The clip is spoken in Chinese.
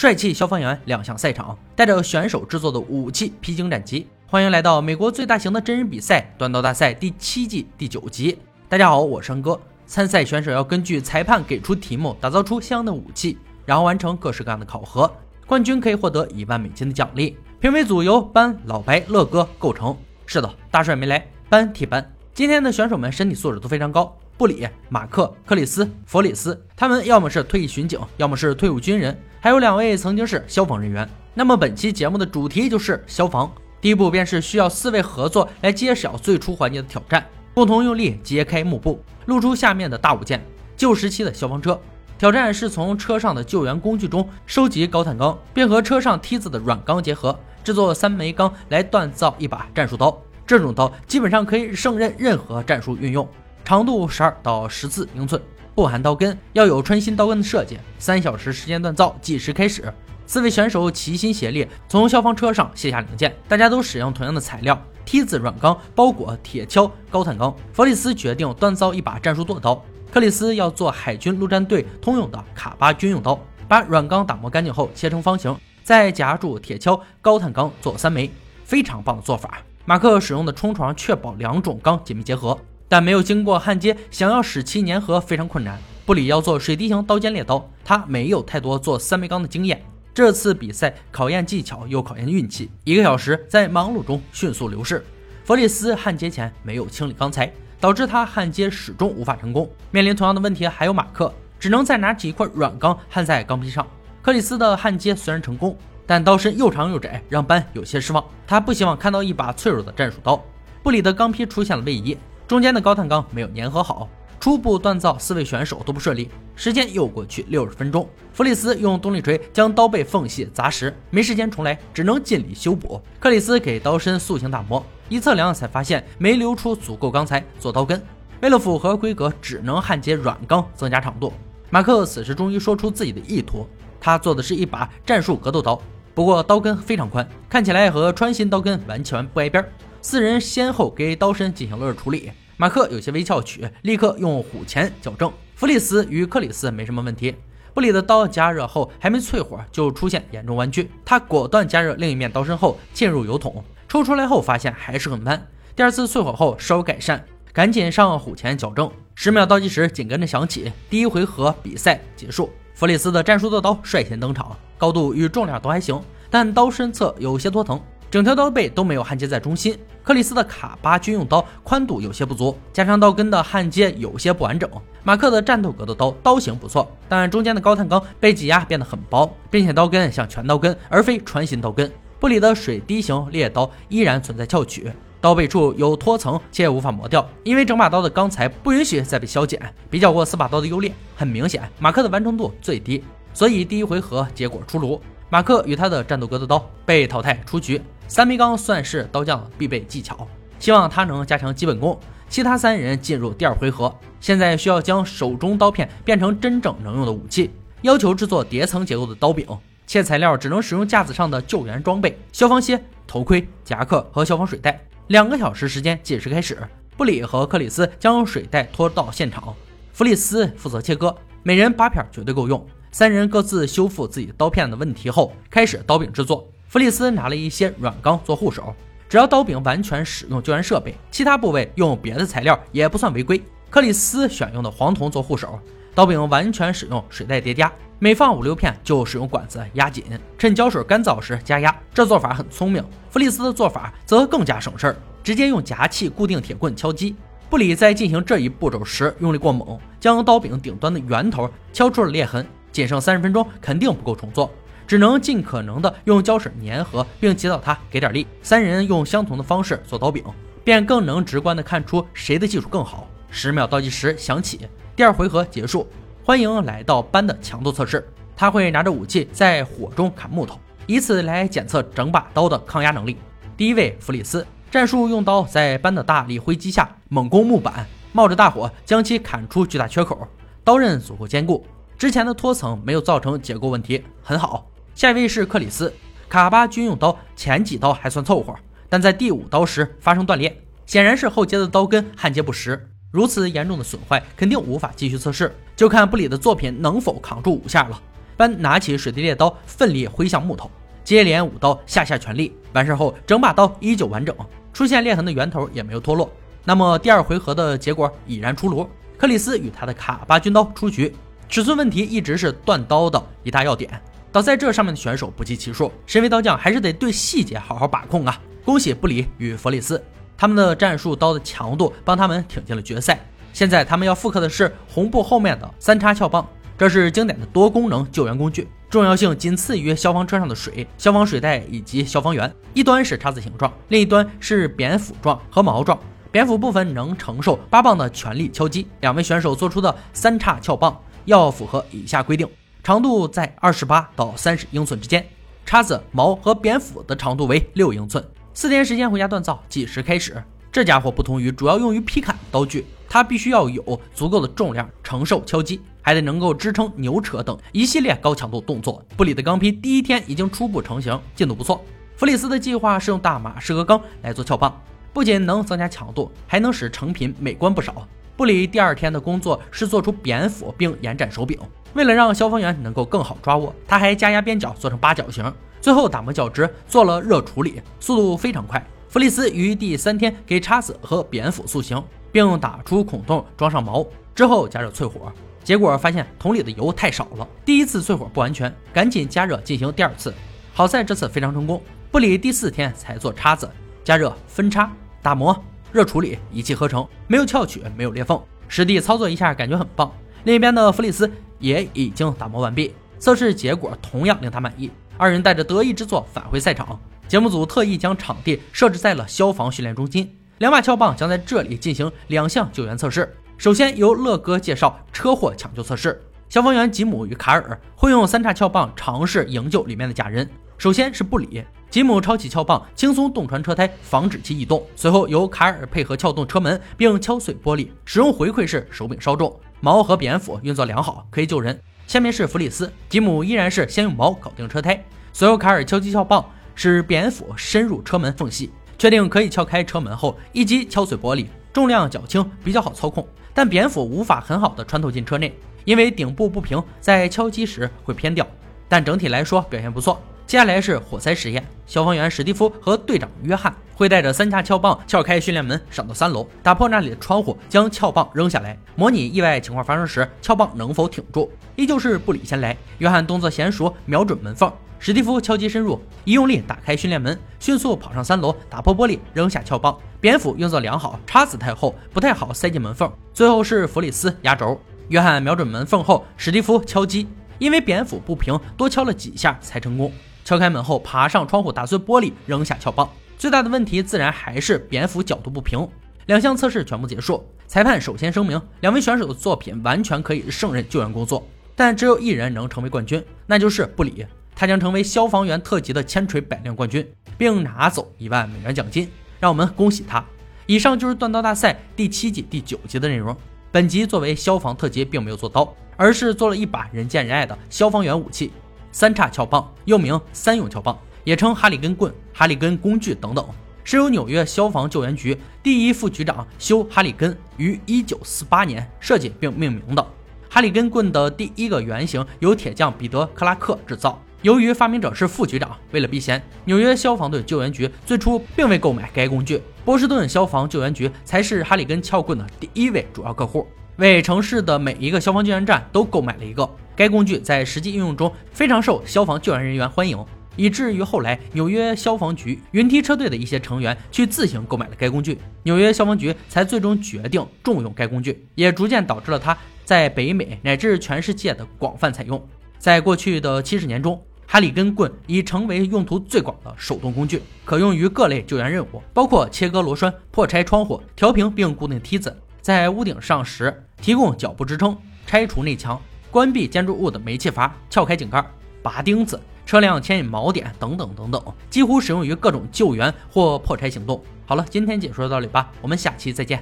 帅气消防员亮相赛场，带着选手制作的武器披荆斩棘。欢迎来到美国最大型的真人比赛——断刀大赛第七季第九集。大家好，我是安哥。参赛选手要根据裁判给出题目，打造出相应的武器，然后完成各式各样的考核。冠军可以获得一万美金的奖励。评委组由班、老白、乐哥构成。是的，大帅没来，班替班。今天的选手们身体素质都非常高。布里、马克、克里斯、弗里斯，他们要么是退役巡警，要么是退伍军人，还有两位曾经是消防人员。那么本期节目的主题就是消防。第一步便是需要四位合作来揭晓最初环节的挑战，共同用力揭开幕布，露出下面的大物件——旧时期的消防车。挑战是从车上的救援工具中收集高碳钢，并和车上梯子的软钢结合，制作三枚钢来锻造一把战术刀。这种刀基本上可以胜任任何战术运用。长度十二到十四英寸，不含刀根，要有穿心刀根的设计。三小时时间锻造，计时开始。四位选手齐心协力，从消防车上卸下零件。大家都使用同样的材料：梯子软钢包裹铁锹高碳钢。弗里斯决定锻造一把战术剁刀，克里斯要做海军陆战队通用的卡巴军用刀。把软钢打磨干净后切成方形，再夹住铁锹高碳钢做三枚，非常棒的做法。马克使用的冲床确保两种钢紧密结合。但没有经过焊接，想要使其粘合非常困难。布里要做水滴型刀尖猎刀，他没有太多做三枚钢的经验。这次比赛考验技巧又考验运气，一个小时在忙碌中迅速流逝。弗里斯焊接前没有清理钢材，导致他焊接始终无法成功。面临同样的问题还有马克，只能再拿起一块软钢焊在钢坯上。克里斯的焊接虽然成功，但刀身又长又窄，让班有些失望。他不希望看到一把脆弱的战术刀。布里的钢坯出现了位移。中间的高碳钢没有粘合好，初步锻造四位选手都不顺利。时间又过去六十分钟，弗里斯用动力锤将刀背缝隙砸实，没时间重来，只能尽力修补。克里斯给刀身塑形打磨，一测量才发现没留出足够钢材做刀根，为了符合规格，只能焊接软钢增加长度。马克此时终于说出自己的意图，他做的是一把战术格斗刀，不过刀根非常宽，看起来和穿心刀根完全不挨边。四人先后给刀身进行了处理。马克有些微翘曲，立刻用虎钳矫正。弗里斯与克里斯没什么问题。布里的刀加热后还没淬火，就出现严重弯曲。他果断加热另一面刀身后嵌入油桶，抽出来后发现还是很弯。第二次淬火后稍有改善，赶紧上虎钳矫正。十秒倒计时紧跟着响起，第一回合比赛结束。弗里斯的战术剁刀率先登场，高度与重量都还行，但刀身侧有些脱层。整条刀背都没有焊接在中心，克里斯的卡巴军用刀宽度有些不足，加上刀根的焊接有些不完整。马克的战斗格斗刀刀型不错，但中间的高碳钢被挤压变得很薄，并且刀根像全刀根而非穿心刀根。布里的水滴型猎刀依然存在翘曲，刀背处有脱层且无法磨掉，因为整把刀的钢材不允许再被削减。比较过四把刀的优劣，很明显马克的完成度最低，所以第一回合结果出炉，马克与他的战斗格斗刀被淘汰出局。三枚钢算是刀匠必备技巧，希望他能加强基本功。其他三人进入第二回合，现在需要将手中刀片变成真正能用的武器。要求制作叠层结构的刀柄，切材料只能使用架子上的救援装备：消防鞋、头盔、夹克和消防水袋。两个小时时间计时开始。布里和克里斯将水袋拖到现场，弗里斯负责切割，每人八片绝对够用。三人各自修复自己刀片的问题后，开始刀柄制作。弗里斯拿了一些软钢做护手，只要刀柄完全使用救援设备，其他部位用别的材料也不算违规。克里斯选用的黄铜做护手，刀柄完全使用水袋叠加，每放五六片就使用管子压紧，趁胶水干燥时加压。这做法很聪明。弗里斯的做法则更加省事儿，直接用夹器固定铁棍敲击。布里在进行这一步骤时用力过猛，将刀柄顶端的圆头敲出了裂痕。仅剩三十分钟，肯定不够重做。只能尽可能的用胶水粘合，并祈祷他给点力。三人用相同的方式做刀柄，便更能直观的看出谁的技术更好。十秒倒计时响起，第二回合结束。欢迎来到班的强度测试，他会拿着武器在火中砍木头，以此来检测整把刀的抗压能力。第一位弗里斯，战术用刀在班的大力挥击下猛攻木板，冒着大火将其砍出巨大缺口，刀刃足够坚固，之前的脱层没有造成结构问题，很好。下一位是克里斯，卡巴军用刀前几刀还算凑合，但在第五刀时发生断裂，显然是后接的刀根焊接不实。如此严重的损坏，肯定无法继续测试，就看布里的作品能否扛住五下了。班拿起水滴猎刀，奋力挥向木头，接连五刀下下全力。完事后，整把刀依旧完整，出现裂痕的源头也没有脱落。那么第二回合的结果已然出炉，克里斯与他的卡巴军刀出局。尺寸问题一直是断刀的一大要点，倒在这上面的选手不计其数。身为刀匠，还是得对细节好好把控啊！恭喜布里与弗里斯，他们的战术刀的强度帮他们挺进了决赛。现在他们要复刻的是红布后面的三叉撬棒，这是经典的多功能救援工具，重要性仅次于消防车上的水、消防水袋以及消防员。一端是叉子形状，另一端是扁斧状和矛状。扁斧部分能承受八磅的全力敲击。两位选手做出的三叉撬棒要符合以下规定：长度在二十八到三十英寸之间，叉子、矛和扁斧的长度为六英寸。四天时间回家锻造，计时开始。这家伙不同于主要用于劈砍刀具，它必须要有足够的重量承受敲击，还得能够支撑牛扯等一系列高强度动作。布里的钢坯第一天已经初步成型，进度不错。弗里斯的计划是用大马士革钢来做撬棒，不仅能增加强度，还能使成品美观不少。布里第二天的工作是做出扁斧并延展手柄，为了让消防员能够更好抓握，他还加压边角做成八角形，最后打磨角质，做了热处理，速度非常快。弗里斯于第三天给叉子和扁斧塑形，并打出孔洞，装上毛之后加热淬火，结果发现桶里的油太少了。第一次淬火不完全，赶紧加热进行第二次。好在这次非常成功。布里第四天才做叉子，加热分叉打磨热处理，一气呵成，没有翘曲，没有裂缝，实地操作一下感觉很棒。另一边的弗里斯也已经打磨完毕，测试结果同样令他满意。二人带着得意之作返回赛场。节目组特意将场地设置在了消防训练中心，两把撬棒将在这里进行两项救援测试。首先由乐哥介绍车祸抢救测试，消防员吉姆与卡尔会用三叉撬棒尝试营救里面的假人。首先是布里，吉姆抄起撬棒，轻松洞穿车胎，防止其移动。随后由卡尔配合撬动车门，并敲碎玻璃，使用回馈式手柄稍重，矛和蝙蝠运作良好，可以救人。下面是弗里斯，吉姆依然是先用矛搞定车胎，随后卡尔敲击撬棒。使蝙蝠深入车门缝隙，确定可以撬开车门后，一击敲碎玻璃，重量较轻，比较好操控。但蝙蝠无法很好的穿透进车内，因为顶部不平，在敲击时会偏掉。但整体来说表现不错。接下来是火灾实验，消防员史蒂夫和队长约翰会带着三叉撬棒撬开训练门，上到三楼，打破那里的窗户，将撬棒扔下来，模拟意外情况发生时撬棒能否挺住。依旧是布里先来，约翰动作娴熟，瞄准门缝。史蒂夫敲击深入，一用力打开训练门，迅速跑上三楼，打破玻璃，扔下撬棒。蝙蝠运作良好，叉子太厚，不太好塞进门缝。最后是弗里斯压轴，约翰瞄准门缝后，史蒂夫敲击，因为蝙蝠不平，多敲了几下才成功。敲开门后，爬上窗户，打碎玻璃，扔下撬棒。最大的问题自然还是扁斧角度不平。两项测试全部结束，裁判首先声明，两位选手的作品完全可以胜任救援工作，但只有一人能成为冠军，那就是布里。他将成为消防员特级的千锤百炼冠军，并拿走一万美元奖金。让我们恭喜他！以上就是锻刀大赛第七季第九集的内容。本集作为消防特辑，并没有做刀，而是做了一把人见人爱的消防员武器——三叉撬棒，又名三用撬棒，也称哈里根棍、哈里根工具等等，是由纽约消防救援局第一副局长休·哈里根于1948年设计并命名的。哈里根棍的第一个原型由铁匠彼得·克拉克制造。由于发明者是副局长，为了避嫌，纽约消防队救援局最初并未购买该工具。波士顿消防救援局才是哈里根撬棍的第一位主要客户，为城市的每一个消防救援站都购买了一个。该工具在实际应用中非常受消防救援人员欢迎，以至于后来纽约消防局云梯车队的一些成员去自行购买了该工具，纽约消防局才最终决定重用该工具，也逐渐导致了它在北美乃至全世界的广泛采用。在过去的七十年中，哈里根棍已成为用途最广的手动工具，可用于各类救援任务，包括切割螺栓、破拆窗户、调平并固定梯子，在屋顶上时提供脚部支撑、拆除内墙、关闭建筑物的煤气阀、撬开井盖、拔钉子、车辆牵引锚点等等等等，几乎使用于各种救援或破拆行动。好了，今天解说到这里吧，我们下期再见。